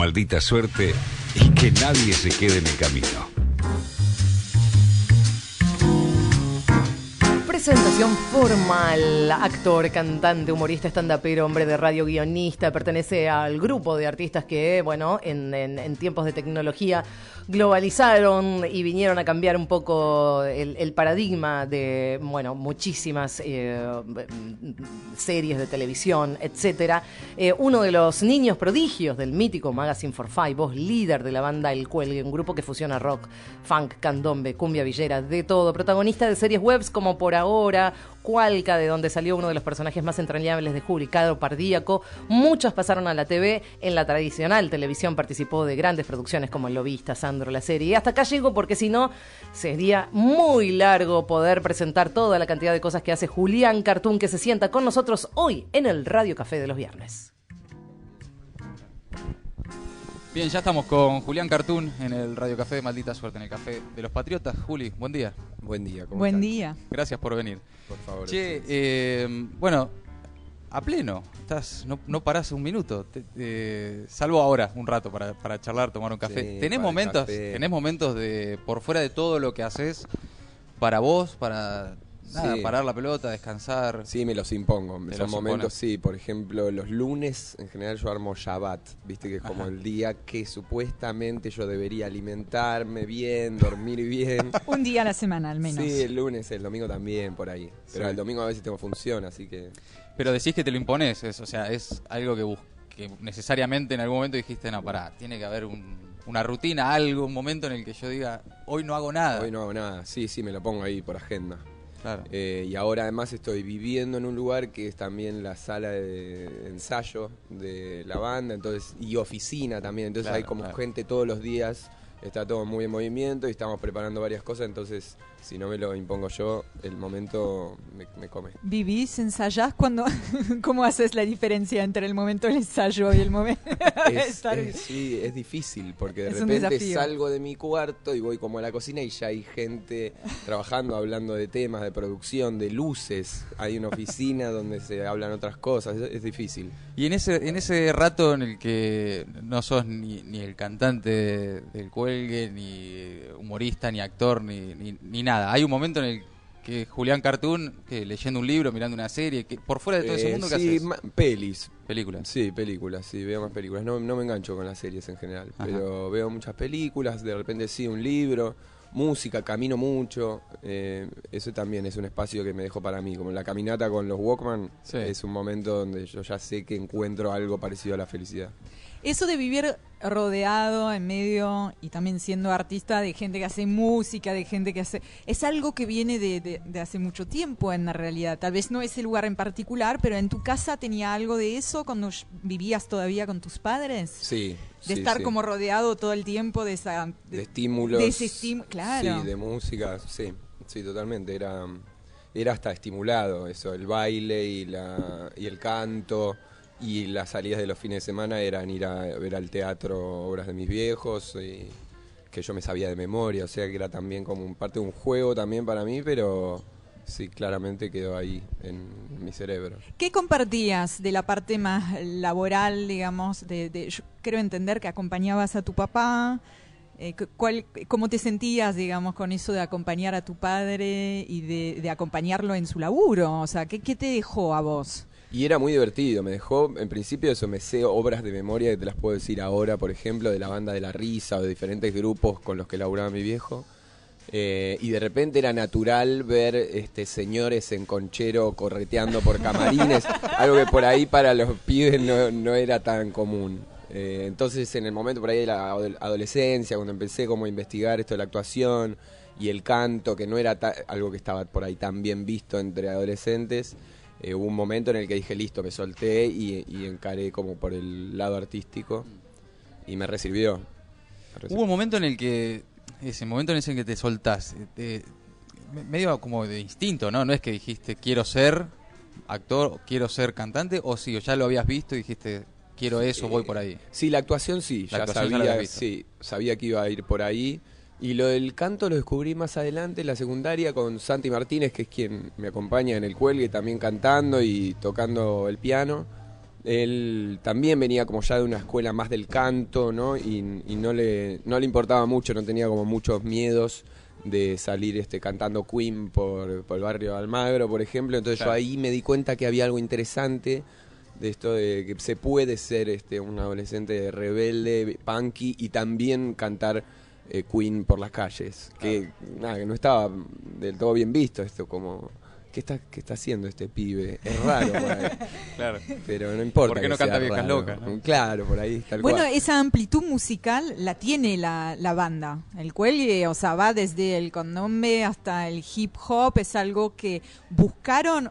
maldita suerte y que nadie se quede en el camino. Presentación formal, actor, cantante, humorista, estandapero, hombre de radio, guionista, pertenece al grupo de artistas que, bueno, en, en tiempos de tecnología globalizaron y vinieron a cambiar un poco el, paradigma de, bueno, muchísimas eh, series de televisión, etcétera. Eh, uno de los niños prodigios del mítico Magazine for Five, voz líder de la banda El Cuelgue, un grupo que fusiona rock, funk, candombe, cumbia villera, de todo. Protagonista de series webs como Por Ahora, Cualca, de donde salió uno de los personajes más entrañables de Juli, Cadro Pardíaco. Muchos pasaron a la TV. En la tradicional televisión participó de grandes producciones como El Lobista, Sandro, la serie. Y hasta acá llego porque si no, sería muy largo poder presentar toda la cantidad de cosas que hace Julián Cartún, que se sienta con nosotros hoy en el Radio Café de los Viernes. Bien, ya estamos con Julián Cartún en el Radio Café, maldita suerte en el Café de los Patriotas. Juli, buen día. Buen día, ¿cómo Buen día. Gracias por venir. Por favor. Che, eh, bueno, a pleno, estás, no, no parás un minuto, salvo ahora, un rato para, para charlar, tomar un café. ¿Tenés momentos, tenés momentos de, por fuera de todo lo que haces, para vos, para Nada, parar la pelota, descansar. Sí, me los impongo. En esos momentos sí. Por ejemplo, los lunes en general yo armo Shabbat, viste que es como el día que supuestamente yo debería alimentarme bien, dormir bien. Un día a la semana al menos. Sí, el lunes, el domingo también, por ahí. Pero el domingo a veces tengo función, así que... Pero decís que te lo impones, o sea, es algo que, que necesariamente en algún momento dijiste, no, pará, tiene que haber una rutina, algo, un momento en el que yo diga, hoy no hago nada. Hoy no hago nada, sí, sí, me lo pongo ahí por agenda. Eh, y ahora además estoy viviendo en un lugar que es también la sala de ensayo de la banda entonces y oficina también. Entonces hay como gente todos los días está todo muy en movimiento y estamos preparando varias cosas, entonces si no me lo impongo yo, el momento me, come. ¿Vivís, ensayás? cuando ¿Cómo haces la diferencia entre el momento del ensayo y el momento es, Sí, es difícil, porque de repente salgo de mi cuarto y voy como a la cocina y ya hay gente trabajando, hablando de temas, de producción, de luces, hay una oficina donde se hablan otras cosas, es, difícil. Y en ese, en ese rato en el que no sos ni, ni el cantante del cuerpo, ni humorista, ni actor, ni, ni, nada. Hay un momento en el que Julián Cartoon, que leyendo un libro, mirando una serie, que por fuera de todo ese eh, mundo, ¿qué sí, pelis. Películas. Sí, películas, sí, veo más películas. No, no me engancho con las series en general, pero veo muchas películas, de repente sí, un libro, música, camino mucho. Eh, eso también es un espacio que me dejo para mí. Como la caminata con los Walkman, es un momento donde yo ya sé que encuentro algo parecido a la felicidad. Eso de vivir rodeado en medio y también siendo artista de gente que hace música, de gente que hace... Es algo que viene de, hace mucho tiempo en la realidad. Tal vez no ese lugar en particular, pero en tu casa tenía algo de eso cuando vivías todavía con tus padres. Sí. De estar como rodeado todo el tiempo de esa... De, estímulos. De ese estímulo, claro. Sí, de música, sí, sí, totalmente. Era, era hasta estimulado eso, el baile y, la, y el canto y las salidas de los fines de semana eran ir a ver al teatro obras de mis viejos, y que yo me sabía de memoria, o sea que era también como parte de un juego también para mí, pero sí, claramente quedó ahí en mi cerebro. ¿Qué compartías de la parte más laboral, digamos? De, yo creo entender que acompañabas a tu papá. Eh, ¿cuál, ¿Cómo te sentías, digamos, con eso de acompañar a tu padre y de, acompañarlo en su laburo? O sea, ¿qué, ¿qué te dejó a vos? Y era muy divertido, me dejó, en principio eso, me sé obras de memoria que te las puedo decir ahora, por ejemplo, de la banda de la risa o de diferentes grupos con los que laburaba mi viejo. Eh, y de repente era natural ver este señores en conchero correteando por camarines, algo que por ahí para los pibes no, era tan común. Eh, entonces en el momento por ahí de la adolescencia, cuando empecé como a investigar esto de la actuación y el canto, que no era algo que estaba por ahí tan bien visto entre adolescentes, eh, hubo un momento en el que dije, listo, me solté y, encaré como por el lado artístico y me recibió. Hubo un momento en el que, ese momento en ese que te soltás, medio como de instinto, ¿no? No es que dijiste, quiero ser actor, quiero ser cantante, o sí, o ya lo habías visto y dijiste, quiero eso, voy por ahí. Sí, la actuación sí, ya sabía, sí, sabía que iba a ir por ahí. Y lo del canto lo descubrí más adelante en la secundaria con Santi Martínez, que es quien me acompaña en el cuelgue, también cantando y tocando el piano. él también venía como ya de una escuela más del canto, ¿no? Y, no, le, no le importaba mucho, no tenía como muchos miedos de salir este, cantando Queen por, el barrio de Almagro, por ejemplo. Entonces yo ahí me di cuenta que había algo interesante de esto de que se puede ser este, un adolescente rebelde, punky y también cantar eh, Queen por las calles. Que, nada, que no estaba del todo bien visto esto como ¿qué está, qué está haciendo este pibe? Es raro por ahí. claro. Pero no importa. ¿Por qué no canta viejas locas? Claro, por ahí. Tal bueno, esa amplitud musical la tiene la, la banda. El cuelgue, o sea, va desde el condombe hasta el hip hop, es algo que buscaron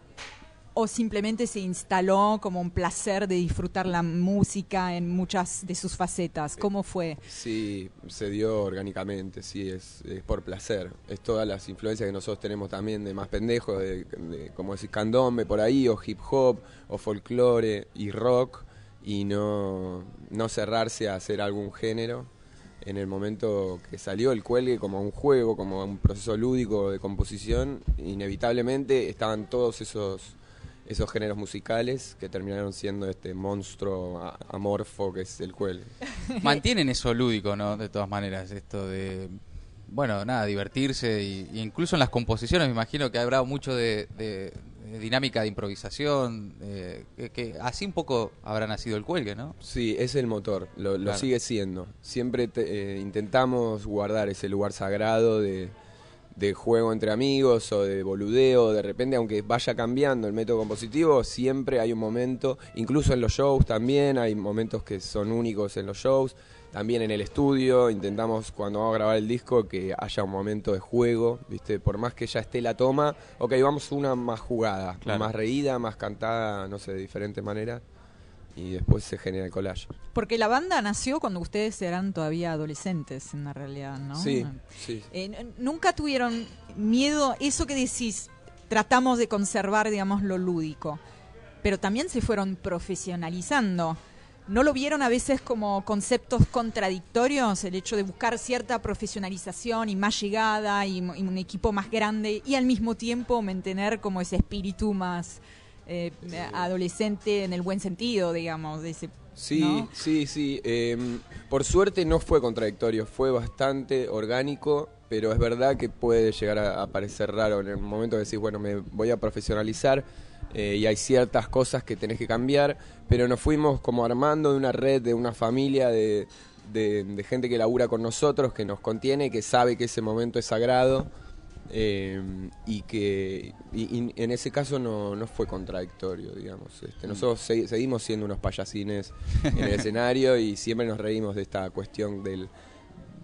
o simplemente se instaló como un placer de disfrutar la música en muchas de sus facetas? ¿Cómo fue? Sí, se dio orgánicamente, sí, es, por placer. Es todas las influencias que nosotros tenemos también de más pendejos, de, como decir, candombe por ahí, o hip hop, o folclore y rock, y no, no cerrarse a hacer algún género en el momento que salió el cuelgue como un juego, como un proceso lúdico de composición, inevitablemente estaban todos esos esos géneros musicales que terminaron siendo este monstruo amorfo que es el cuelgue. Mantienen eso lúdico, ¿no? De todas maneras, esto de, bueno, nada, divertirse y, incluso en las composiciones me imagino que habrá mucho de, dinámica de improvisación, que, así un poco habrá nacido el cuelgue, ¿no? Sí, es el motor, lo, sigue siendo. Siempre eh, intentamos guardar ese lugar sagrado de de juego entre amigos o de boludeo, de repente, aunque vaya cambiando el método compositivo, siempre hay un momento, incluso en los shows también, hay momentos que son únicos en los shows, también en el estudio, intentamos cuando vamos a grabar el disco que haya un momento de juego, ¿viste? Por más que ya esté la toma, ok, vamos una más jugada, más reída, más cantada, no sé, de diferente manera y después se genera el collage. Porque la banda nació cuando ustedes eran todavía adolescentes, en la realidad, ¿no? Sí, sí. Eh, nunca tuvieron miedo, eso que decís, tratamos de conservar, digamos, lo lúdico, pero también se fueron profesionalizando. ¿No lo vieron a veces como conceptos contradictorios? El hecho de buscar cierta profesionalización y más llegada y un equipo más grande y al mismo tiempo mantener como ese espíritu más eh, adolescente en el buen sentido, digamos, de ese... Sí, sí, sí. Em, por suerte no fue contradictorio, fue bastante orgánico, pero es verdad que puede llegar a, parecer raro en el momento de decir, bueno, me voy a profesionalizar eh, y hay ciertas cosas que tenés que cambiar, pero nos fuimos como armando de una red, de una familia de, de gente que labura con nosotros, que nos contiene, que sabe que ese momento es sagrado. Eh, y que en ese caso no, no, fue contradictorio, digamos. Este, mm. nosotros seguimos siendo unos payasines en el escenario y siempre nos reímos de esta cuestión del,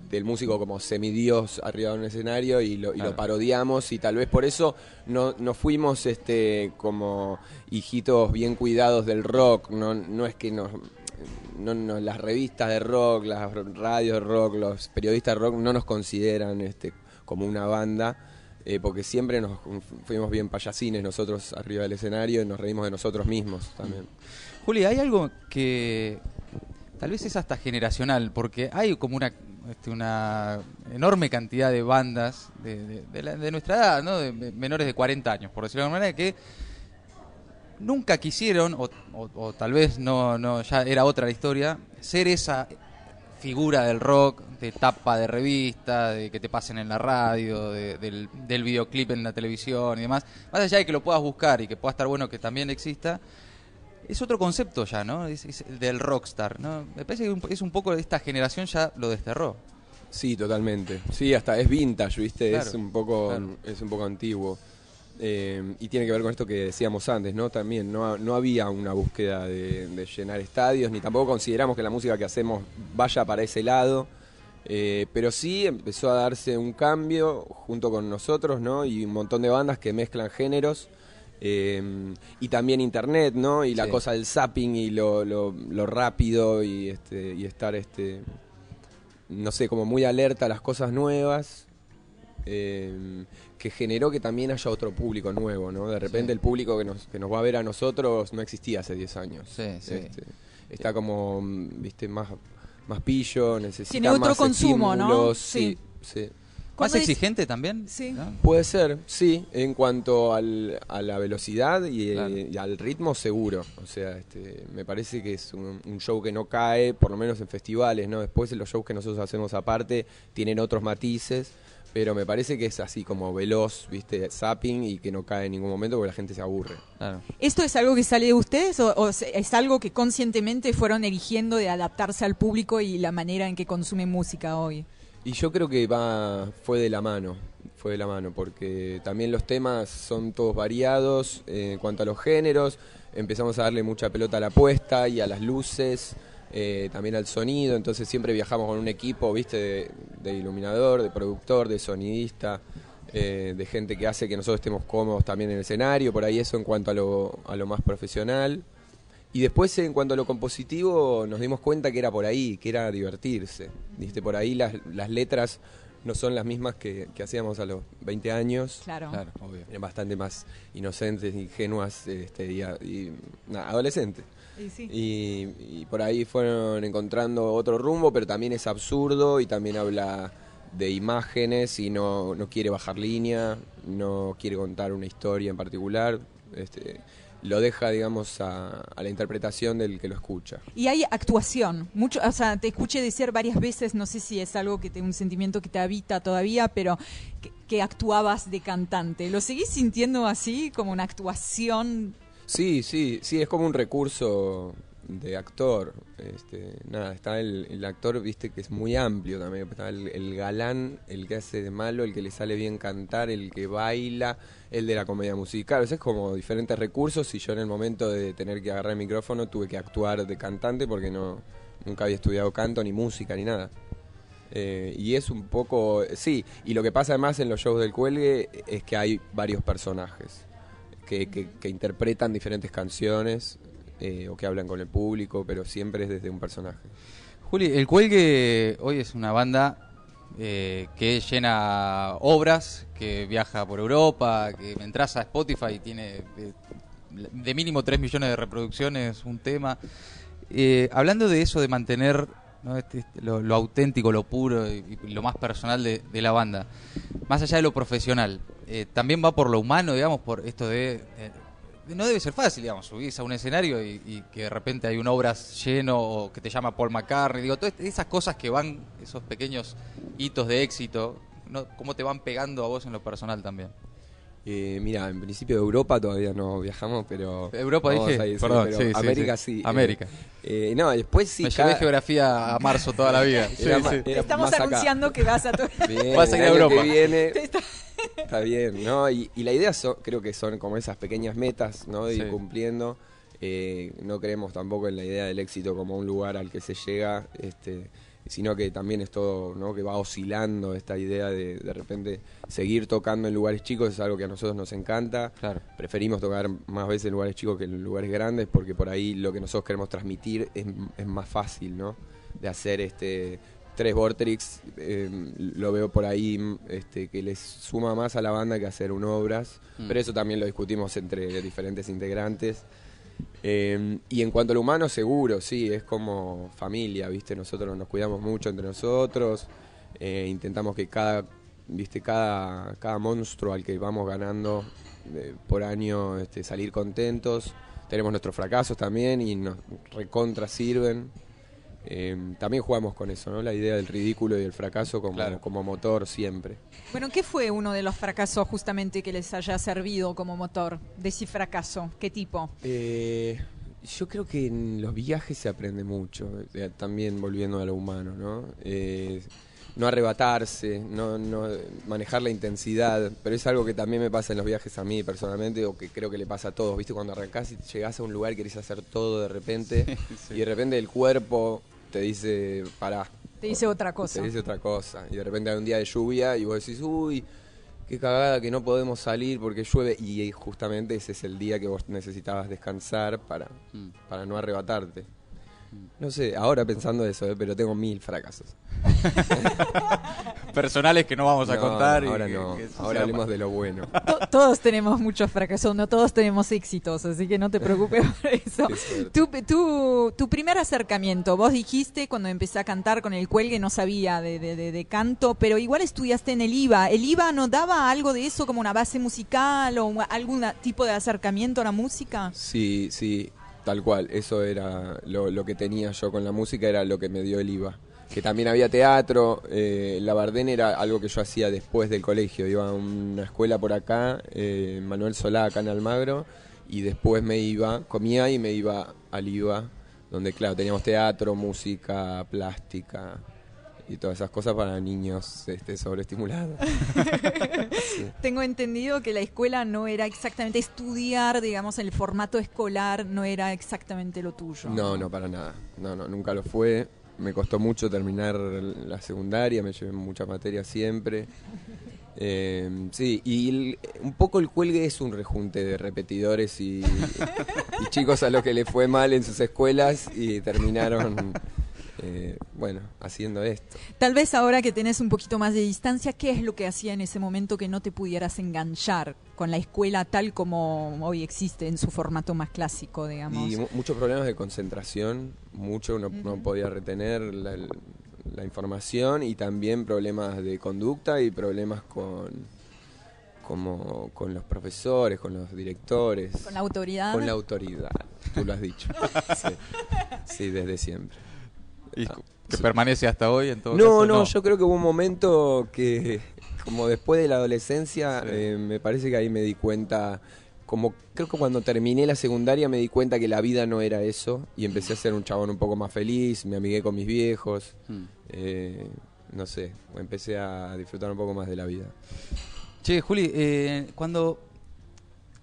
del músico como semidios arriba de un escenario y lo, y lo parodiamos y tal vez por eso no, no fuimos este como hijitos bien cuidados del rock, no, no es que nos no, no, las revistas de rock, las radios de rock, los periodistas de rock no nos consideran este, como una banda eh, porque siempre nos fuimos bien payasines nosotros arriba del escenario y nos reímos de nosotros mismos también. Juli, hay algo que tal vez es hasta generacional, porque hay como una, este, enorme cantidad de bandas de, nuestra edad, ¿no? de menores de 40 años, por decirlo de alguna manera, que nunca quisieron, o, o, tal vez no, no, ya era otra la historia, ser esa figura del rock, de tapa de revista, de que te pasen en la radio, del, videoclip en la televisión y demás, más allá de que lo puedas buscar y que pueda estar bueno que también exista, es otro concepto ya, ¿no? Es, del rockstar, ¿no? Me parece que es un poco de esta generación ya lo desterró. Sí, totalmente. Sí, hasta es vintage, ¿viste? es un poco es un poco antiguo. Eh, y tiene que ver con esto que decíamos antes, ¿no? También no, no había una búsqueda de, llenar estadios, ni tampoco consideramos que la música que hacemos vaya para ese lado. Eh, pero sí empezó a darse un cambio junto con nosotros, ¿no? Y un montón de bandas que mezclan géneros. Eh, y también internet, ¿no? Y la cosa del zapping y lo, lo, lo, rápido y, este, y estar, este, no sé, como muy alerta a las cosas nuevas. Eh, que generó que también haya otro público nuevo, ¿no? De repente el público que nos, que nos va a ver a nosotros no existía hace 10 años. Sí, sí. Este, está como, viste, más, más pillo, necesita Tiene otro consumo, ¿no? Sí, sí. ¿Más exigente también? Sí. Puede ser, sí, en cuanto al, a la velocidad y, al ritmo seguro. O sea, este, me parece que es un, show que no cae, por lo menos en festivales, ¿no? Después los shows que nosotros hacemos aparte tienen otros matices, pero me parece que es así como veloz, ¿viste? Zapping y que no cae en ningún momento porque la gente se aburre. ¿Esto es algo que sale de ustedes o, es algo que conscientemente fueron eligiendo de adaptarse al público y la manera en que consumen música hoy? Y yo creo que va fue de la mano, fue de la mano, porque también los temas son todos variados eh, en cuanto a los géneros, empezamos a darle mucha pelota a la puesta y a las luces, eh, también al sonido, entonces siempre viajamos con un equipo, viste, de, iluminador, de productor, de sonidista, eh, de gente que hace que nosotros estemos cómodos también en el escenario, por ahí eso en cuanto a lo, a lo más profesional. Y después en cuanto a lo compositivo nos dimos cuenta que era por ahí, que era divertirse. ¿Viste? Por ahí las, las letras no son las mismas que, hacíamos a los 20 años. Claro. claro obvio. Eran bastante más inocentes, ingenuas este, y, y adolescentes. Y, y, por ahí fueron encontrando otro rumbo, pero también es absurdo y también habla de imágenes y no, no quiere bajar línea, no quiere contar una historia en particular. Este, lo deja, digamos, a, la interpretación del que lo escucha. Y hay actuación. Mucho, o sea, te escuché decir varias veces, no sé si es algo que te, un sentimiento que te habita todavía, pero que, que actuabas de cantante. ¿Lo seguís sintiendo así, como una actuación? Sí, sí, sí, es como un recurso de actor. Este, nada, está el, actor, viste, que es muy amplio también. Está el, galán, el que hace de malo, el que le sale bien cantar, el que baila, el de la comedia musical. O es como diferentes recursos y yo en el momento de tener que agarrar el micrófono tuve que actuar de cantante porque no nunca había estudiado canto, ni música, ni nada. Eh, y es un poco, sí, y lo que pasa además en los shows del cuelgue es que hay varios personajes que, que interpretan diferentes canciones eh, o que hablan con el público, pero siempre es desde un personaje. Juli, El Cuelgue hoy es una banda eh, que llena obras, que viaja por Europa, que entras a Spotify y tiene eh, de mínimo 3 millones de reproducciones un tema. hablando de eso, de mantener este, este, lo, auténtico, lo puro y, lo más personal de, la banda, más allá de lo profesional, también va por lo humano, digamos, por esto de no debe ser fácil, digamos, subirse a un escenario y, que de repente hay un obras lleno o que te llama Paul McCartney, digo, todas esas cosas que van, esos pequeños hitos de éxito, ¿no? ¿cómo te van pegando a vos en lo personal también? Eh, mira, en principio de Europa todavía no viajamos, pero... Europa dije, perdón, América sí. América. Eh, no, después sí. Me llevé geografía a marzo toda la vida. Estamos anunciando que vas a... vas a ir a Europa. viene, Está bien, ¿no? Y, la idea creo que son como esas pequeñas metas, ¿no? De ir cumpliendo. Eh, no creemos tampoco en la idea del éxito como un lugar al que se llega, este, sino que también es todo, ¿no? Que va oscilando esta idea de de repente seguir tocando en lugares chicos es algo que a nosotros nos encanta. Preferimos tocar más veces en lugares chicos que en lugares grandes porque por ahí lo que nosotros queremos transmitir es, es más fácil, ¿no? De hacer este tres Vortrix eh, lo veo por ahí este, que les suma más a la banda que hacer un obras, mm. pero eso también lo discutimos entre diferentes integrantes. Eh, y en cuanto al humano, seguro, sí, es como familia, ¿viste? Nosotros nos cuidamos mucho entre nosotros, eh, intentamos que cada, ¿viste? Cada, cada monstruo al que vamos ganando por año este, salir contentos. Tenemos nuestros fracasos también y nos recontra sirven. Em, también jugamos con eso, ¿no? La idea del ridículo y el fracaso como, como motor siempre. Bueno, ¿qué fue uno de los fracasos justamente que les haya servido como motor de ese fracaso? ¿Qué tipo? Eh, yo creo que en los viajes se aprende mucho, eh, también volviendo a lo humano, ¿no? Eh, no arrebatarse, no, no manejar la intensidad, pero es algo que también me pasa en los viajes a mí personalmente o que creo que le pasa a todos, ¿viste? Cuando arrancás y llegás a un lugar y querés hacer todo de repente y de repente el cuerpo te dice, pará. Te dice otra cosa. Te dice otra cosa. Y de repente hay un día de lluvia y vos decís, uy, qué cagada que no podemos salir porque llueve. Y justamente ese es el día que vos necesitabas descansar para, mm. para no arrebatarte. No sé, ahora pensando eso, ¿eh? pero tengo mil fracasos. Personales que no vamos a contar. Ahora no, ahora hablemos de lo bueno. todos tenemos muchos fracasos, no todos tenemos éxitos, así que no te preocupes por eso. Tu, tu, primer acercamiento, vos dijiste cuando empecé a cantar con el cuelgue, no sabía de, de, canto, pero igual estudiaste en el IVA. ¿El IVA no daba algo de eso como una base musical o algún tipo de acercamiento a la música? Sí, sí. Tal cual, eso era lo, que tenía yo con la música, era lo que me dio el IVA. Que también había teatro, eh, la Bardén era algo que yo hacía después del colegio, iba a una escuela por acá, eh, Manuel Solá, acá en Almagro, y después me iba, comía y me iba al IVA, donde claro, teníamos teatro, música, plástica, y todas esas cosas para niños este, sobreestimulados. Tengo entendido que la escuela no era exactamente estudiar, digamos, el formato escolar no era exactamente lo tuyo. No, no, para nada. No, no, nunca lo fue. Me costó mucho terminar la secundaria, me llevé muchas materias siempre. Eh, sí, y un poco el cuelgue es un rejunte de repetidores y, y chicos a los que le fue mal en sus escuelas y terminaron eh, bueno, haciendo esto. Tal vez ahora que tenés un poquito más de distancia, ¿qué es lo que hacía en ese momento que no te pudieras enganchar con la escuela tal como hoy existe en su formato más clásico, digamos? Y muchos problemas de concentración, mucho no, podía retener la, información y también problemas de conducta y problemas con como con los profesores, con los directores. ¿Con la autoridad? Con la autoridad, tú lo has dicho. sí desde siempre. ¿Y que permanece hasta hoy en todo no, No, yo creo que hubo un momento que, como después de la adolescencia, eh, me parece que ahí me di cuenta, como creo que cuando terminé la secundaria me di cuenta que la vida no era eso y empecé a ser un chabón un poco más feliz, me amigué con mis viejos, hmm. eh, no sé, empecé a disfrutar un poco más de la vida. Che, Juli, eh, cuando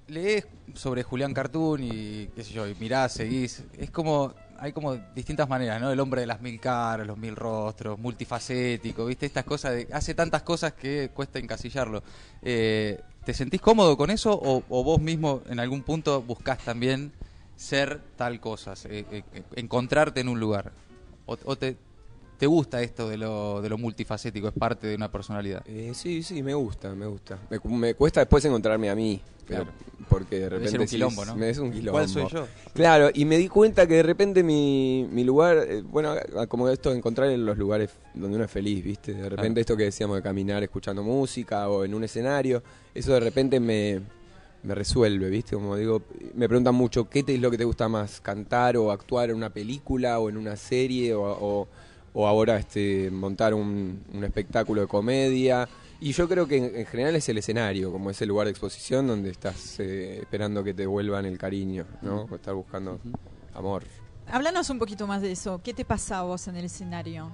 lees sobre Julián Cartoon y qué sé yo, y mirás, seguís, es como hay como distintas maneras, ¿no? El hombre de las mil caras, los mil rostros, multifacético, ¿viste? Estas cosas, de, hace tantas cosas que cuesta encasillarlo. Eh, ¿Te sentís cómodo con eso o, vos mismo en algún punto buscás también ser tal cosa, eh, eh, encontrarte en un lugar? ¿O, te, gusta esto de lo, de lo multifacético? ¿Es parte de una personalidad? sí, sí, me gusta, me gusta. Me, me cuesta después encontrarme a mí. Claro. Porque de repente. un quilombo, ¿no? Me es un quilombo. ¿Cuál soy yo? Claro, y me di cuenta que de repente mi, mi lugar. Eh, bueno, como esto de encontrar en los lugares donde uno es feliz, ¿viste? De repente esto que decíamos de caminar escuchando música o en un escenario, eso de repente me, me resuelve, ¿viste? Como digo, me preguntan mucho, ¿qué te, es lo que te gusta más? ¿Cantar o actuar en una película o en una serie o, o, ahora este, montar un, un espectáculo de comedia? Y yo creo que en, general es el escenario, como es el lugar de exposición donde estás eh, esperando que te vuelvan el cariño, ¿no? O estar buscando amor. Háblanos un poquito más de eso. ¿Qué te pasa a vos en el escenario?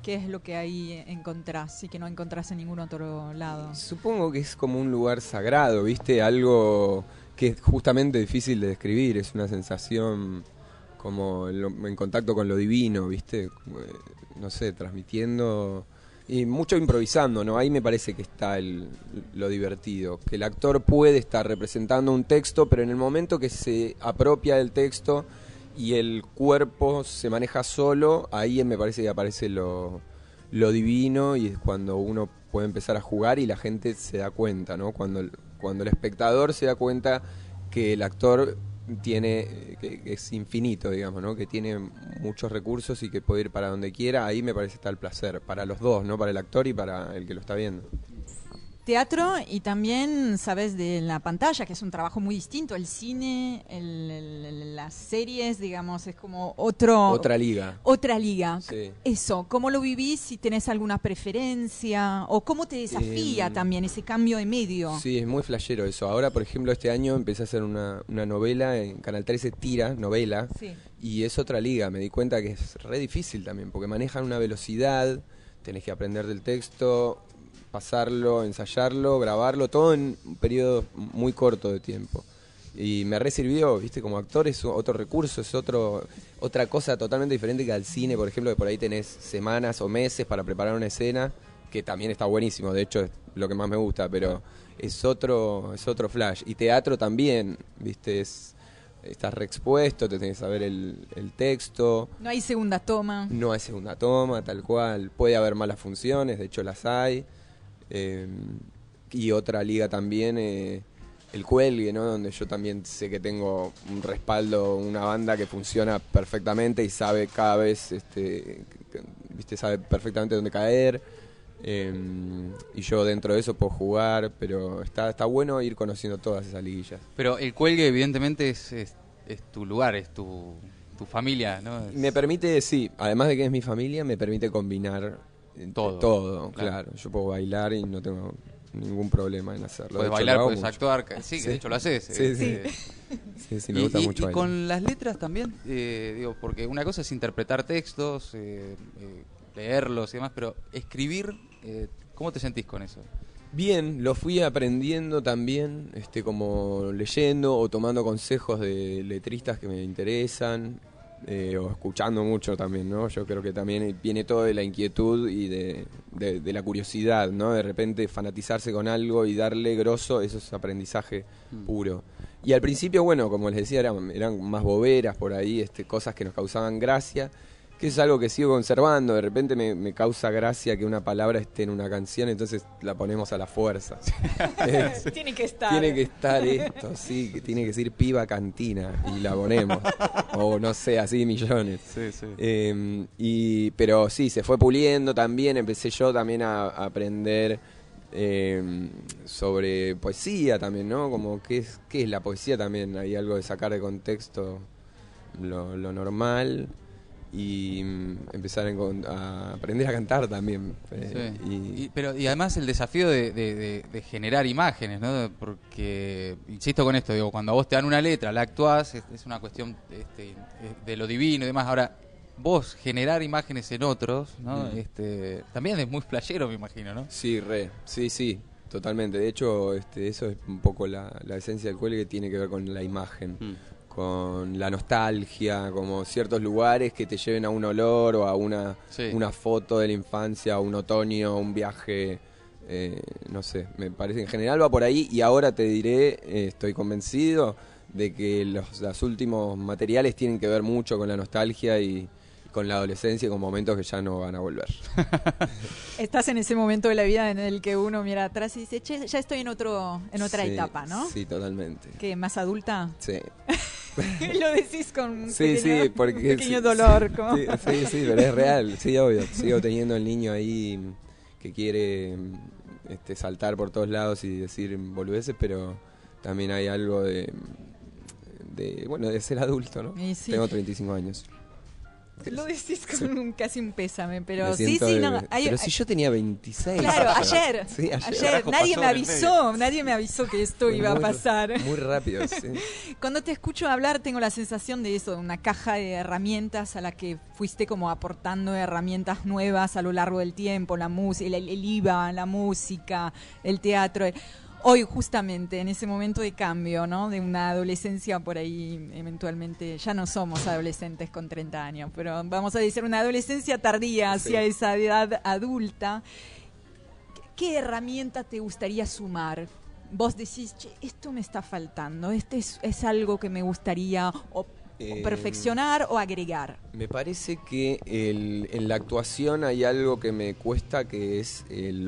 ¿Qué, es lo que ahí encontrás y que no encontrás en ningún otro lado? Supongo que es como un lugar sagrado, ¿viste? Algo que es justamente difícil de describir. Es una sensación como en contacto con lo divino, ¿viste? Eh, no sé, transmitiendo y mucho improvisando, ¿no? Ahí me parece que está el, lo divertido, que el actor puede estar representando un texto, pero en el momento que se apropia del texto y el cuerpo se maneja solo, ahí me parece que aparece lo, lo divino y es cuando uno puede empezar a jugar y la gente se da cuenta, ¿no? Cuando, cuando el espectador se da cuenta que el actor tiene que, es infinito, digamos, ¿no? Que tiene muchos recursos y que puede ir para donde quiera, ahí me parece está el placer, para los dos, ¿no? Para el actor y para el que lo está viendo teatro y también sabes de la pantalla, que es un trabajo muy distinto. El cine, las series, digamos, es como otro... Otra liga. Otra liga. Eso, ¿cómo lo vivís? Si tenés alguna preferencia o cómo te desafía em, también ese cambio de medio. Sí, es muy flashero eso. Ahora, por ejemplo, este año empecé a hacer una, una novela en Canal 13 Tira, novela, y es otra liga. Me di cuenta que es re difícil también, porque manejan una velocidad, tenés que aprender del texto, pasarlo, ensayarlo, grabarlo, todo en un periodo muy corto de tiempo. Y me resirvió, viste, como actor es otro recurso, es otro, otra cosa totalmente diferente que al cine, por ejemplo, que por ahí tenés semanas o meses para preparar una escena, que también está buenísimo, de hecho es lo que más me gusta, pero es otro, es otro flash. Y teatro también, viste, es estás reexpuesto, te tenés que saber el, texto. No hay segunda toma. No hay segunda toma, tal cual. Puede haber malas funciones, de hecho las hay. Eh, y otra liga también, eh, el cuelgue, ¿no? Donde yo también sé que tengo un respaldo, una banda que funciona perfectamente y sabe cada vez, este, viste, sabe perfectamente dónde caer. Em, y yo dentro de eso puedo jugar, pero está, está bueno ir conociendo todas esas liguillas. Pero el cuelgue evidentemente es, es, tu lugar, es tu, tu familia, ¿no? Me permite, sí, además de que es mi familia, me permite combinar todo, todo claro. Yo puedo bailar y no tengo ningún problema en hacerlo. Puedes bailar, puedes actuar, sí, de hecho lo haces. Sí, sí. sí. sí me gusta mucho. Y con las letras también, eh, digo, porque una cosa es interpretar textos, eh, eh, leerlos y demás, pero escribir eh, ¿Cómo te sentís con eso? Bien, lo fui aprendiendo también, este, como leyendo o tomando consejos de letristas que me interesan, eh, o escuchando mucho también, ¿no? Yo creo que también viene todo de la inquietud y de, la curiosidad, ¿no? De repente fanatizarse con algo y darle grosso, eso es aprendizaje mm. puro. Y al principio, bueno, como les decía, eran, eran más boberas por ahí, este, cosas que nos causaban gracia que es algo que sigo conservando. De repente me, causa gracia que una palabra esté en una canción, entonces la ponemos a la fuerza. tiene que estar. Tiene que estar esto, sí, que tiene que decir piba cantina y la ponemos. o no sé, así millones. Sí, sí. Em, y, pero sí, se fue puliendo también. Empecé yo también a, aprender. Em, sobre poesía también, ¿no? Como qué es, qué es la poesía también, hay algo de sacar de contexto lo, lo normal y mm, empezar a, aprender a cantar también. Eh, y, pero, y además el desafío de, generar imágenes, ¿no? Porque, insisto con esto, digo, cuando a vos te dan una letra, la actuás, es, una cuestión este, de lo divino y demás. Ahora, vos generar imágenes en otros, ¿no? Mm. Este, también es muy playero, me imagino, ¿no? Sí, re, sí, sí, totalmente. De hecho, este, eso es un poco la, esencia del cuelgue que tiene que ver con la imagen. Mm con la nostalgia, como ciertos lugares que te lleven a un olor o a una, una foto de la infancia, un otoño, un viaje, eh, no sé, me parece en general va por ahí y ahora te diré, eh, estoy convencido de que los, los últimos materiales tienen que ver mucho con la nostalgia y, con la adolescencia y con momentos que ya no van a volver. Estás en ese momento de la vida en el que uno mira atrás y dice, che, ya estoy en otro en otra etapa, ¿no? Sí, totalmente. ¿Qué, más adulta? Sí. lo decís con un sí, pequeño, sí, porque, pequeño dolor. Sí, sí, pero es real, sí, obvio. Sigo teniendo el niño ahí que quiere este, saltar por todos lados y decir boludeces, pero también hay algo de, de bueno, de ser adulto, ¿no? Tengo 35 años. Lo decís con casi un pésame, pero sí, sí, no. pero si yo tenía 26. Claro, ayer. ayer. Nadie me avisó, nadie me avisó que esto iba a pasar. Muy rápido, sí. Cuando te escucho hablar, tengo la sensación de eso, de una caja de herramientas a la que fuiste como aportando herramientas nuevas a lo largo del tiempo, la música, el, el IVA, la música, el teatro hoy justamente en ese momento de cambio, ¿no? De una adolescencia por ahí eventualmente, ya no somos adolescentes con 30 años, pero vamos a decir una adolescencia tardía hacia esa edad adulta. ¿Qué herramienta te gustaría sumar? Vos decís, esto me está faltando, este es, algo que me gustaría eh, perfeccionar o agregar. Me parece que en la actuación hay algo que me cuesta, que es el,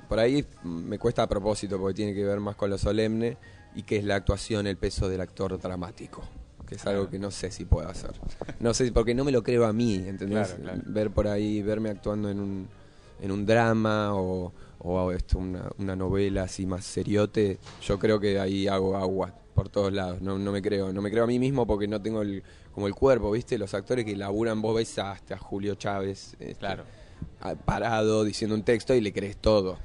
por ahí me cuesta a propósito porque tiene que ver más con lo solemne y que es la actuación, el peso del actor dramático, que es algo que no sé si puedo hacer. No sé, porque no me lo creo a mí, ¿entendés? Ver por ahí, verme actuando en un, en un drama o, o esto, una, una novela así más seriote, yo creo que ahí hago agua por todos lados, no, no me creo, no me creo a mí mismo porque no tengo el, como el cuerpo, ¿viste? Los actores que laburan, vos ves hasta Julio Chávez, este, claro parado diciendo un texto y le crees todo.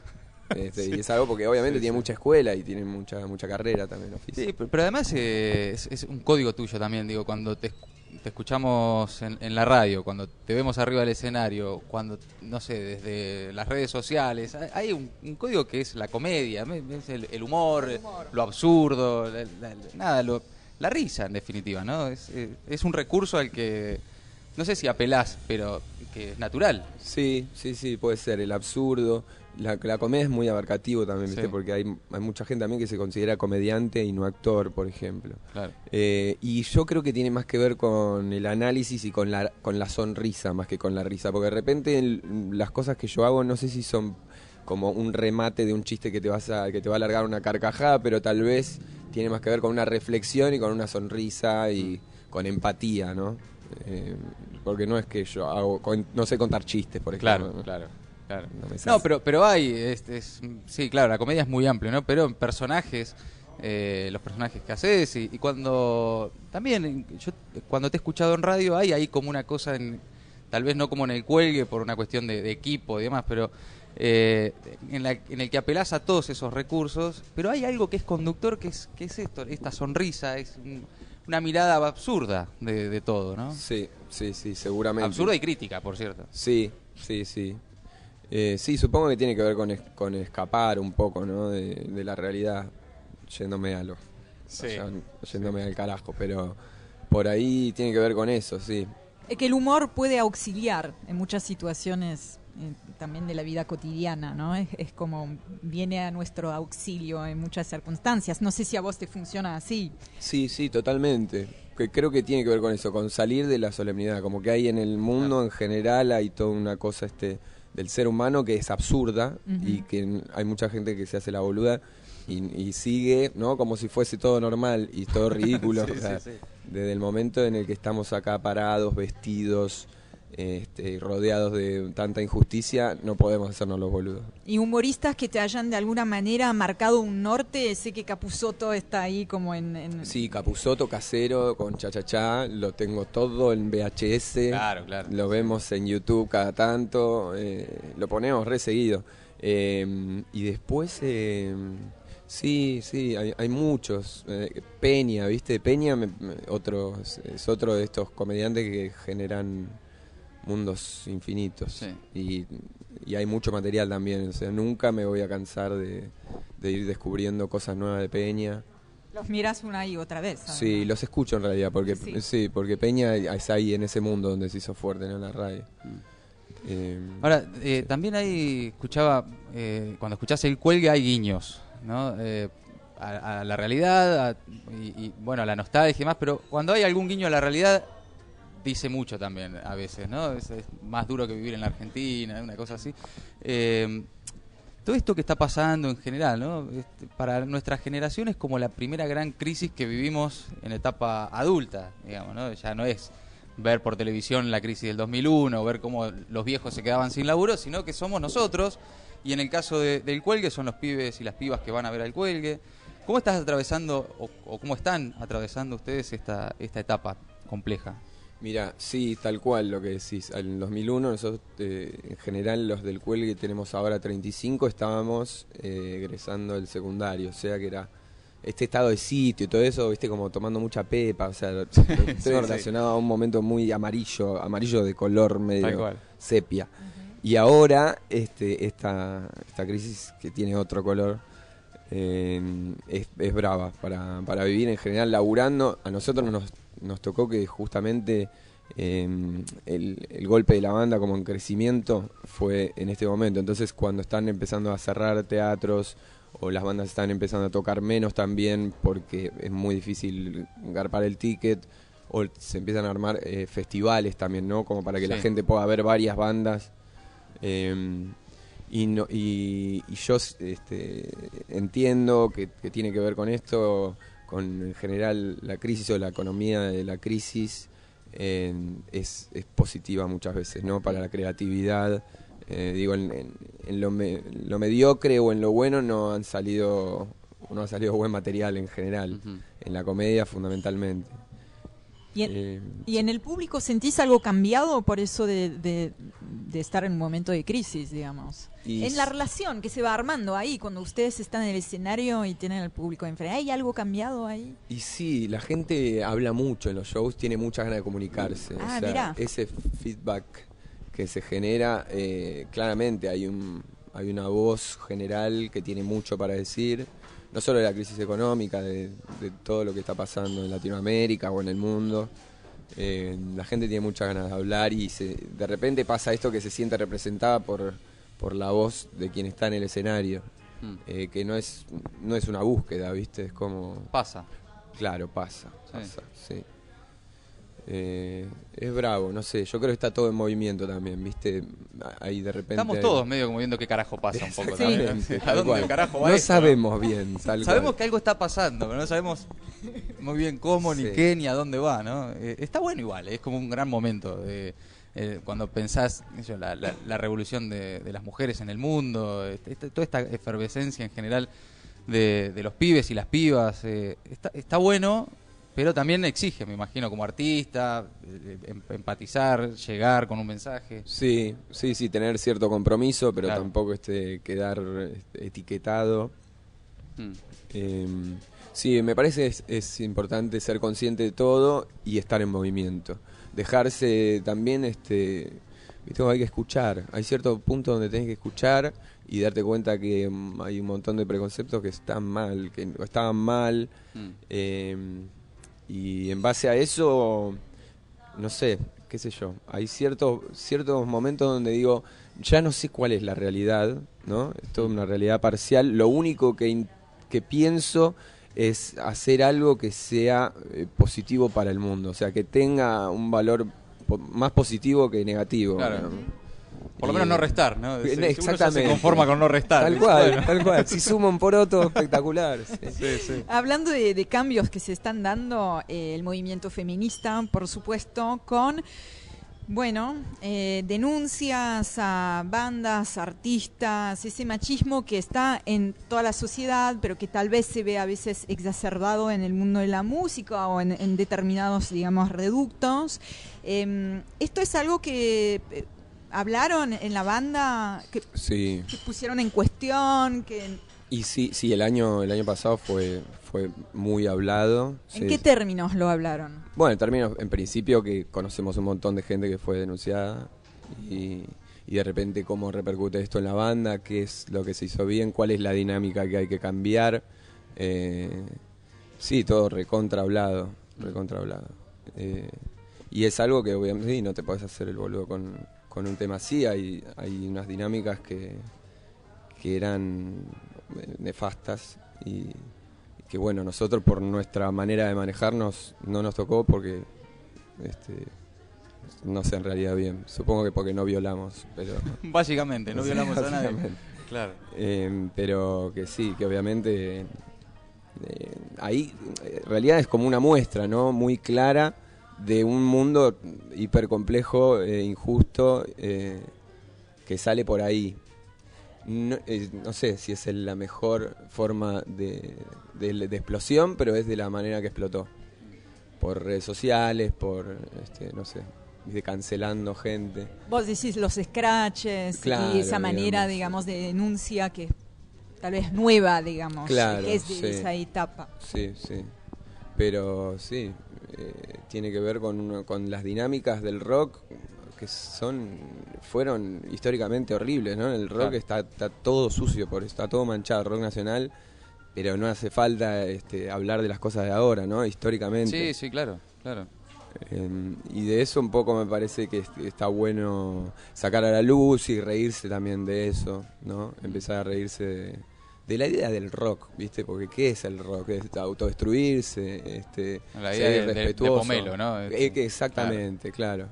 Este, y es algo porque obviamente tiene mucha escuela y tiene mucha mucha carrera también. Sí, pero, además eh, es, un código tuyo también, digo, cuando te, escuchamos en, la radio, cuando te vemos arriba del escenario, cuando, no sé, desde las redes sociales, hay un, código que es la comedia, es el, humor, lo absurdo, la, nada, la risa en definitiva, ¿no? Es, es un recurso al que no sé si apelás, pero que es natural. Sí, sí, sí, puede ser, el absurdo. La, la comedia es muy abarcativo también, ¿viste? Porque hay, hay, mucha gente también que se considera comediante y no actor, por ejemplo. Claro. Eh, y yo creo que tiene más que ver con el análisis y con la, con la sonrisa más que con la risa. Porque de repente las cosas que yo hago no sé si son como un remate de un chiste que te, vas a, que te va a alargar una carcajada, pero tal vez tiene más que ver con una reflexión y con una sonrisa y con empatía, ¿no? Eh, porque no es que yo hago, no sé contar chistes, por ejemplo. Claro, claro. Claro. No, pero, pero hay, este, sí, claro, la comedia es muy amplia, ¿no? Pero en personajes, eh, los personajes que haces y, cuando, también, yo cuando te he escuchado en radio hay ahí como una cosa, en, tal vez no como en el cuelgue por una cuestión de, equipo y demás, pero eh, en, la, en, el que apelás a todos esos recursos, pero hay algo que es conductor, que es, que es esto, esta sonrisa, es una mirada absurda de, todo, ¿no? Sí, sí, sí, seguramente. Absurda y crítica, por cierto. Sí, sí, sí. Eh, sí, supongo que tiene que ver con, con escapar un poco, ¿no? De, la realidad, yéndome a lo... Sí. yéndome al carajo, pero por ahí tiene que ver con eso, sí. Es que el humor puede auxiliar en muchas situaciones eh, también de la vida cotidiana, ¿no? Es, es, como viene a nuestro auxilio en muchas circunstancias. No sé si a vos te funciona así. Sí, sí, totalmente. Que creo que tiene que ver con eso, con salir de la solemnidad. Como que hay en el mundo en general hay toda una cosa este del ser humano que es absurda y que hay mucha gente que se hace la boluda y, sigue, ¿no? Como si fuese todo normal y todo ridículo. Desde el momento en el que estamos acá parados, vestidos, este, rodeados de tanta injusticia, no podemos hacernos los boludos. Y humoristas que te hayan de alguna manera marcado un norte, sé que Capuzoto está ahí como en... Sí, Capuzoto casero con Chachachá, lo tengo todo en VHS, claro, claro. lo vemos en YouTube cada tanto, eh, lo ponemos re seguido. Eh, y después... Eh, Sí, sí, hay, muchos. Peña, ¿viste? Peña otro, es otro de estos comediantes que generan mundos infinitos. Y, hay mucho material también. O sea, nunca me voy a cansar de, ir descubriendo cosas nuevas de Peña. Los miras una y otra vez. Sí, los escucho en realidad, porque sí. porque Peña es ahí en ese mundo donde se hizo fuerte en la radio. Mm. Eh, Ahora, eh, también ahí escuchaba, eh, cuando escuchás el cuelgue hay guiños, ¿no? A, la realidad y, y, bueno, a la nostalgia y demás, pero cuando hay algún guiño a la realidad dice mucho también a veces, ¿no? Es, más duro que vivir en la Argentina, una cosa así. Eh, todo esto que está pasando en general, ¿no? Este, para nuestra generación es como la primera gran crisis que vivimos en etapa adulta, digamos, ¿no? Ya no es ver por televisión la crisis del 2001 o ver cómo los viejos se quedaban sin laburo, sino que somos nosotros y en el caso del cuelgue son los pibes y las pibas que van a ver al cuelgue. ¿Cómo estás atravesando o, cómo están atravesando ustedes esta etapa compleja? Mira, sí, tal cual lo que decís. En 2001 nosotros, eh, en general, los del cuelgue tenemos ahora 35, estábamos eh, egresando del secundario, o sea que era este estado de sitio y todo eso, viste, como tomando mucha pepa, o sea, estoy relacionado a un momento muy amarillo, amarillo de color medio sepia. Y ahora, este, esta, esta crisis que tiene otro color, eh, es, es, brava para, para vivir en general laburando. A nosotros nos nos tocó que justamente em, el, golpe de la banda como en crecimiento fue en este momento. Entonces cuando están empezando a cerrar teatros o las bandas están empezando a tocar menos también porque es muy difícil garpar el ticket o se empiezan a armar eh, festivales también, ¿no? Como para que la gente pueda ver varias bandas. Em, y, no, y, yo este, entiendo que, que tiene que ver con esto con en general la crisis o la economía de la crisis es, es, positiva muchas veces, ¿no? Para la creatividad. Eh, digo, en, lo, lo, mediocre o en lo bueno no han salido no ha salido buen material en general, en la comedia fundamentalmente. Eh, ¿Y en, el público sentís algo cambiado por eso de, estar en un momento de crisis, digamos? en la relación que se va armando ahí, cuando ustedes están en el escenario y tienen al público enfrente, ¿hay algo cambiado ahí? Y sí, la gente habla mucho en los shows, tiene muchas ganas de comunicarse. Ah, mira. Ese feedback que se genera, eh, claramente hay, un, hay una voz general que tiene mucho para decir no solo de la crisis económica, de, todo lo que está pasando en Latinoamérica o en el mundo, Eh, la gente tiene muchas ganas de hablar y se, de repente pasa esto que se siente representada por, por la voz de quien está en el escenario. Mm. Eh, que no es, no es una búsqueda, ¿viste? Es como... Pasa. Claro, pasa, pasa, sí. Eh, es bravo, no sé, yo creo que está todo en movimiento también, ¿viste? Ahí de repente... Estamos todos medio como viendo qué carajo pasa un poco Sí. también. ¿A dónde carajo va No esto, sabemos bien, Sabemos cual. que algo está pasando, pero no sabemos muy bien cómo, ni qué, ni a dónde va, ¿no? Eh, está bueno igual, es como un gran momento. eh, eh, cuando pensás yo, la, la- la revolución de, de las mujeres en el mundo, este- este- toda esta efervescencia en general de, de los pibes y las pibas, eh, está, está bueno, pero también exige, me imagino, como artista, eh, em- empatizar, llegar con un mensaje. Sí, sí, sí, tener cierto compromiso, pero Claro. tampoco este, quedar este, etiquetado. Mm. Eh, sí, me parece es, es importante ser consciente de todo y estar en movimiento. Dejarse también, este, ¿viste? hay que escuchar. Hay cierto punto donde tenés que escuchar y darte cuenta que mm, hay un montón de preconceptos que están mal, que estaban mal. Mm. eh, y en base a eso, no sé, qué sé yo. Hay ciertos, ciertos momentos donde digo, ya no sé cuál es la realidad, ¿no? Es toda una realidad parcial. Lo único que, que pienso es hacer algo que sea eh, positivo para el mundo, o sea, que tenga un valor po- más positivo que negativo. Claro. ¿no? Por lo menos no eh, restar, ¿no? Se- uno ya Exactamente. se conforma con no restar. Tal cual, Bueno. tal cual. Si sumo un poroto, espectacular. sí. Sí, sí. Hablando de, de cambios que se están dando, eh, el movimiento feminista, por supuesto, con, bueno, eh, denuncias a bandas, artistas, ese machismo que está en toda la sociedad, pero que tal vez se ve a veces exacerbado en el mundo de la música o en, en determinados, digamos, reductos. Eh, esto es algo que... ¿Hablaron en la banda? Que, Sí. que pusieron en cuestión? que Y sí, sí, el año, el año pasado fue, fue muy hablado. ¿En sí. qué términos lo hablaron? Bueno, en términos, en principio que conocemos un montón de gente que fue denunciada y, y de repente cómo repercute esto en la banda, qué es lo que se hizo bien, cuál es la dinámica que hay que cambiar. Eh, sí, todo recontra hablado, recontra hablado. Eh, y es algo que obviamente sí, no te podés hacer el boludo con, con un tema así, hay, hay unas dinámicas que, que eran nefastas y que bueno, nosotros por nuestra manera de manejarnos no nos tocó porque este no sé en realidad bien, supongo que porque no violamos, pero Básicamente, no Sí, violamos a nadie. Claro. eh, pero que sí, que obviamente eh, ahí en realidad es como una muestra, ¿no? Muy clara de un mundo hipercomplejo, eh, injusto, eh, que sale por ahí. No, eh, no sé si es el- la mejor forma de, de- de explosión, pero es de la manera que explotó. Por redes sociales, por, este, no sé, de cancelando gente. Vos decís los scratches Claro, y esa manera, digamos. digamos, de denuncia que tal vez nueva, digamos, Claro, que es de sí. esa etapa. Sí, sí. Pero sí, eh, tiene que ver con, con las dinámicas del rock que son fueron históricamente horribles, ¿no? El rock Claro. está, está todo sucio, por está todo manchado, rock nacional, pero no hace falta este, hablar de las cosas de ahora, ¿no? Históricamente. Sí, sí, claro, claro. Eh, y de eso un poco me parece que est- está bueno sacar a la luz y reírse también de eso, ¿no? Empezar a reírse de, de la idea del rock, ¿viste? Porque ¿qué es el rock? Es autodestruirse, este, La ser idea de- de-. Pomelo, ¿no? Eh, exactamente, claro.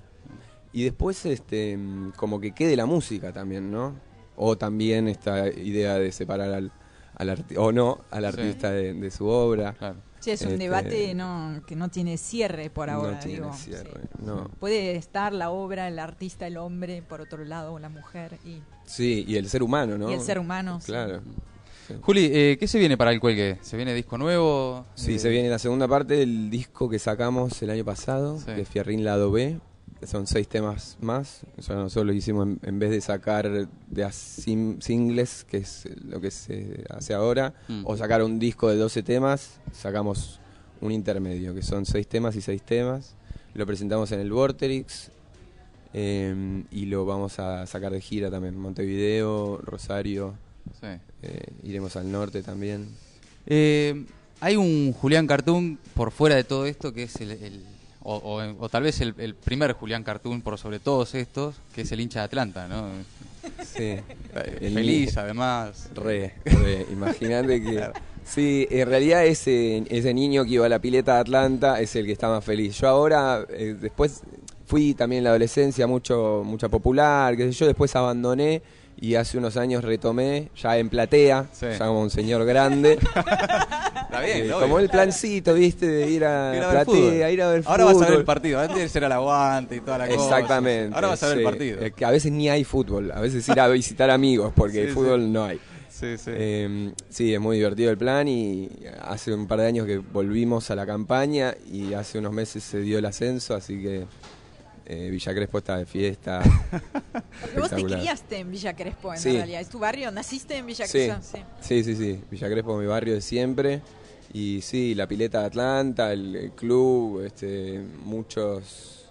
Y después, este, como que quede la música también, ¿no? O también esta idea de separar al, al arti- o no, al Sí. artista de, de su obra. claro. Sí, es un Este, debate no, que no tiene cierre por ahora, no tiene digo. cierre, Sí. no. Puede estar la obra, el artista, el hombre, por otro lado, la mujer y, Sí, y el ser humano, ¿no? y el ser humano. sí. Juli, eh, ¿qué se viene para el cuelgue? ¿Se viene disco nuevo? Sí, Eh, se viene la segunda parte del disco que sacamos el año pasado, Sí. de Fierrín Lado B. Son seis temas más. Nosotros lo hicimos en, en vez de sacar de singles, que es lo que se hace ahora, Mm. o sacar un disco de 12 temas, sacamos un intermedio, que son seis temas y seis temas. Lo presentamos en el Vorterix eh, y lo vamos a sacar de gira también. Montevideo, Rosario, sí. eh, iremos al norte también. Eh, hay un Julián Cartoon por fuera de todo esto que es el, el- o, tal vez el, primer Julián Cartoon por sobre todos estos, que es el hincha de Atlanta, ¿no? Sí. Feliz, además. Re, Imagínate que. Sí, en realidad ese, ese niño que iba a la pileta de Atlanta es el que está más feliz. Yo ahora, eh, después fui también en la adolescencia mucho, mucha popular, sé yo, después abandoné y hace unos años retomé, ya en platea, ya como un señor grande. Está bien, eh, Como el plancito, viste, de ir a, platea, ir a ver Ahora vas a ver el partido, antes era el aguante y toda la cosa. Exactamente. Ahora vas a ver el partido. que a veces ni hay fútbol, a veces ir a visitar amigos, porque el fútbol no hay. Sí, sí. Eh, sí, es muy divertido el plan y hace un par de años que volvimos a la campaña y hace unos meses se dio el ascenso, así que eh, Villa Crespo está de fiesta. Porque vos te criaste en Villa Crespo, en realidad. ¿Es tu barrio? ¿Naciste en Villa Crespo? Sí. sí, sí, Villa Crespo es mi barrio de siempre. Y sí, la pileta de Atlanta, el, club, este, muchos...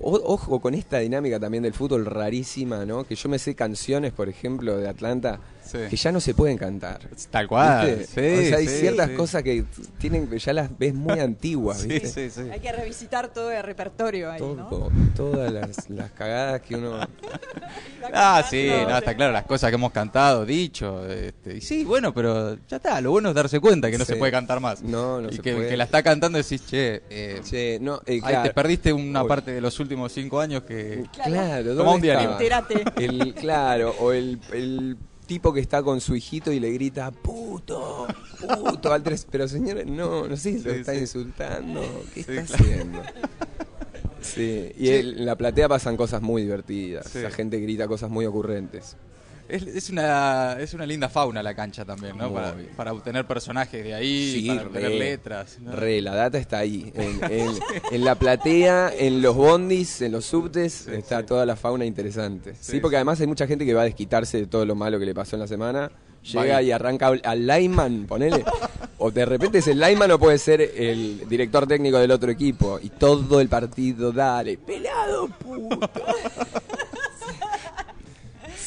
ojo con esta dinámica también del fútbol rarísima, ¿no? Que yo me sé canciones, por ejemplo, de Atlanta que ya no se pueden cantar. Tal cual. Sí, hay ciertas cosas que tienen ya las ves muy antiguas. ¿viste? Hay que revisitar todo el repertorio ahí, todo, Todas las, cagadas que uno. ah, sí, no, está claro, las cosas que hemos cantado, dicho. Este, y sí, bueno, pero ya está. Lo bueno es darse cuenta que no se puede cantar más. No, no y se que, puede. que la está cantando decís, che, eh, che no, eh, ahí te perdiste una parte de los últimos cinco años que. Claro, Toma un diario. El, claro, o el, el tipo que está con su hijito y le grita puto, puto al tres, pero señores, no, no sé, lo está insultando, ¿qué está haciendo? Sí, y en la platea pasan cosas muy divertidas, la gente grita cosas muy ocurrentes. Es, una, es una linda fauna la cancha también, ¿no? Para, obtener personajes de ahí, para obtener letras. Re, la data está ahí. En, la platea, en los bondis, en los subtes, está toda la fauna interesante. Sí, porque además hay mucha gente que va a desquitarse de todo lo malo que le pasó en la semana. Llega y arranca al lineman, ponele. o de repente es el lineman o puede ser el director técnico del otro equipo. Y todo el partido, dale, pelado, puto.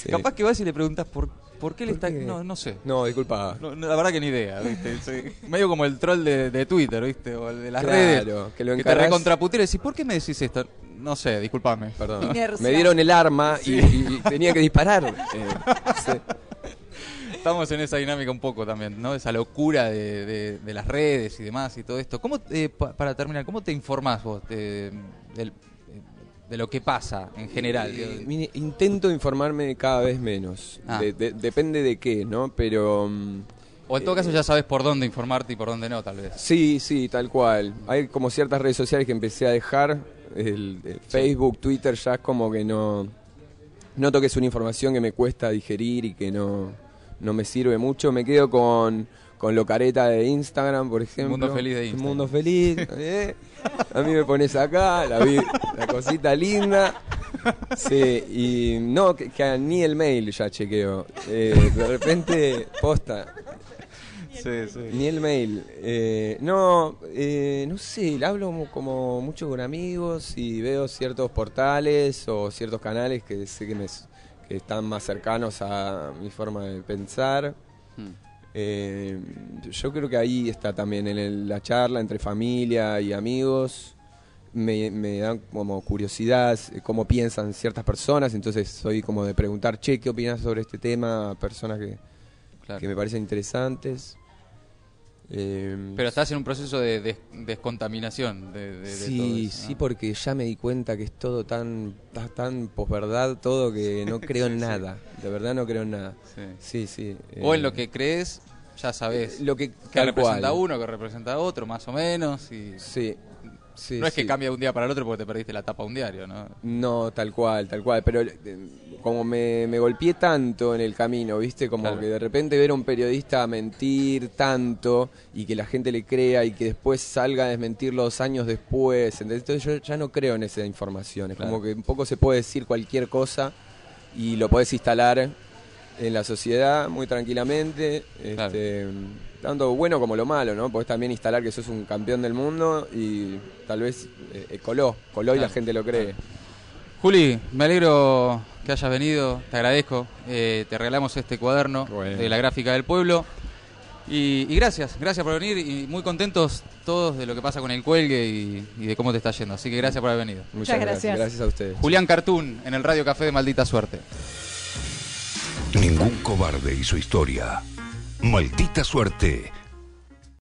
Capaz que vas y le preguntas por, por qué le está. No, no sé. No, disculpa. la verdad que ni idea, ¿viste? medio como el troll de, Twitter, ¿viste? O el de las redes. que lo que te recontraputera y decís, ¿por qué me decís esto? No sé, discúlpame. Perdón. Me dieron el arma y, tenía que disparar. Eh, Estamos en esa dinámica un poco también, ¿no? Esa locura de, las redes y demás y todo esto. ¿Cómo, eh, para terminar, cómo te informás vos del, de lo que pasa en general. Eh, intento informarme cada vez menos. Ah. depende de qué, ¿no? Pero... Mm, o en todo caso ya sabes por dónde informarte y por dónde no, tal vez. Sí, sí, tal cual. Hay como ciertas redes sociales que empecé a dejar. El, Facebook, Twitter ya es como que no... Noto que es una información que me cuesta digerir y que no, no me sirve mucho. Me quedo con con lo careta de Instagram, por ejemplo. Mundo feliz de Instagram. Mundo feliz. ¿eh? A mí me pones acá, la, la cosita linda. Sí, y no, que, ni el mail ya chequeo. Eh, de repente, posta. Sí, sí. Ni el mail. Eh, no, no sé, hablo como mucho con amigos y veo ciertos portales o ciertos canales que sé que, me, que están más cercanos a mi forma de pensar. Hmm. Eh, yo creo que ahí está también en la charla entre familia y amigos. Me, me dan como curiosidad eh, cómo piensan ciertas personas, entonces soy como de preguntar, che, ¿qué opinas sobre este tema? A personas que, que me parecen interesantes. Eh, Pero estás en un proceso de, descontaminación de, sí, Sí, porque ya me di cuenta que es todo tan, tan, posverdad, todo que no creo en nada. De verdad no creo en nada. Sí, sí. o en lo que crees, ya sabes. Lo que, que representa uno, que representa otro, más o menos. Y... Sí no es que cambie de un día para el otro porque te perdiste la tapa de un diario, ¿no? No, tal cual, tal cual. Pero eh, como me, me golpeé tanto en el camino, ¿viste? Como que de repente ver a un periodista mentir tanto y que la gente le crea y que después salga a desmentirlo dos años después. Entonces yo ya no creo en esa información. Es como que un poco se puede decir cualquier cosa y lo puedes instalar en la sociedad muy tranquilamente. Este, tanto bueno como lo malo, ¿no? Podés también instalar que sos un campeón del mundo y tal vez eh, coló, coló y la gente lo cree. Juli, me alegro que hayas venido, te agradezco. Eh, te regalamos este cuaderno de la gráfica del pueblo. Y, gracias, gracias por venir y muy contentos todos de lo que pasa con el cuelgue y, de cómo te está yendo. Así que gracias por haber venido. Muchas, gracias. gracias. a ustedes. Julián Cartún en el Radio Café de Maldita Suerte. Ningún cobarde y su historia. Maldita Suerte